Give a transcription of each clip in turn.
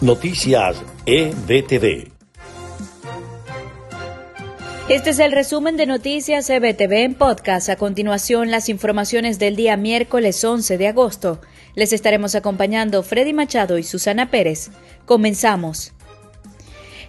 Noticias EBTV. Este es el resumen de Noticias EBTV en podcast. A continuación, las informaciones del día miércoles 11 de agosto. Les estaremos acompañando Freddy Machado y Susana Pérez. Comenzamos.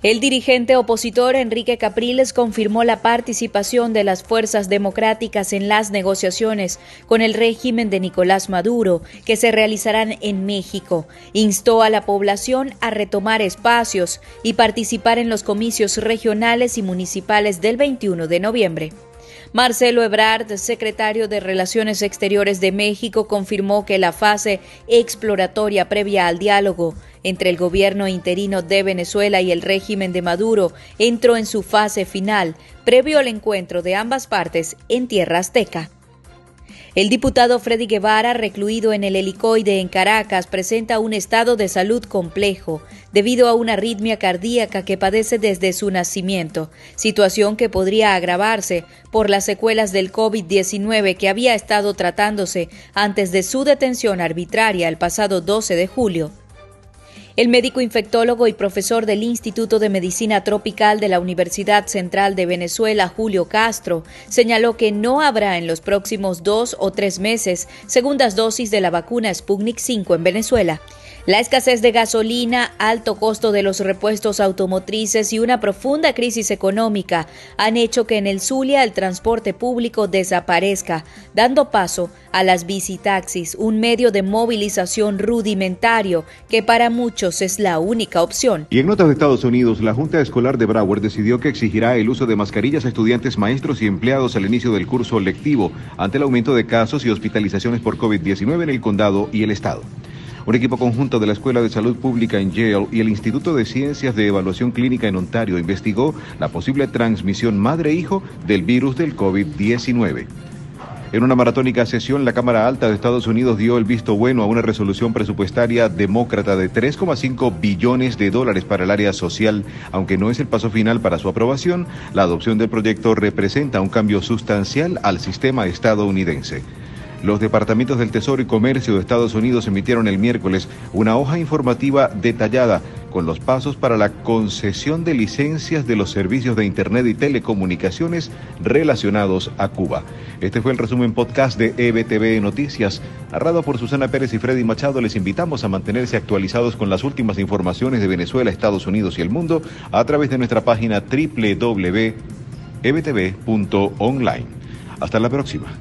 El dirigente opositor Enrique Capriles confirmó la participación de las fuerzas democráticas en las negociaciones con el régimen de Nicolás Maduro que se realizarán en México. Instó a la población a retomar espacios y participar en los comicios regionales y municipales del 21 de noviembre. Marcelo Ebrard, secretario de Relaciones Exteriores de México, confirmó que la fase exploratoria previa al diálogo entre el gobierno interino de Venezuela y el régimen de Maduro entró en su fase final, previo al encuentro de ambas partes en tierra azteca. El diputado Freddy Guevara, recluido en el helicoide en Caracas, presenta un estado de salud complejo debido a una arritmia cardíaca que padece desde su nacimiento, situación que podría agravarse por las secuelas del COVID-19 que había estado tratándose antes de su detención arbitraria el pasado 12 de julio. El médico infectólogo y profesor del Instituto de Medicina Tropical de la Universidad Central de Venezuela, Julio Castro, señaló que no habrá en los próximos dos o tres meses segundas dosis de la vacuna Sputnik 5 en Venezuela. La escasez de gasolina, alto costo de los repuestos automotrices y una profunda crisis económica han hecho que en el Zulia el transporte público desaparezca, dando paso a las bicitaxis, un medio de movilización rudimentario que para muchos es la única opción. Y en notas de Estados Unidos, la Junta Escolar de Broward decidió que exigirá el uso de mascarillas a estudiantes, maestros y empleados al inicio del curso lectivo ante el aumento de casos y hospitalizaciones por COVID-19 en el condado y el estado. Un equipo conjunto de la Escuela de Salud Pública en Yale y el Instituto de Ciencias de Evaluación Clínica en Ontario investigó la posible transmisión madre-hijo del virus del COVID-19. En una maratónica sesión, la Cámara Alta de Estados Unidos dio el visto bueno a una resolución presupuestaria demócrata de 3,5 billones de dólares para el área social. Aunque no es el paso final para su aprobación, la adopción del proyecto representa un cambio sustancial al sistema estadounidense. Los departamentos del Tesoro y Comercio de Estados Unidos emitieron el miércoles una hoja informativa detallada con los pasos para la concesión de licencias de los servicios de Internet y telecomunicaciones relacionados a Cuba. Este fue el resumen podcast de EBTV Noticias, narrado por Susana Pérez y Freddy Machado. Les invitamos a mantenerse actualizados con las últimas informaciones de Venezuela, Estados Unidos y el mundo a través de nuestra página www.ebtv.online. Hasta la próxima.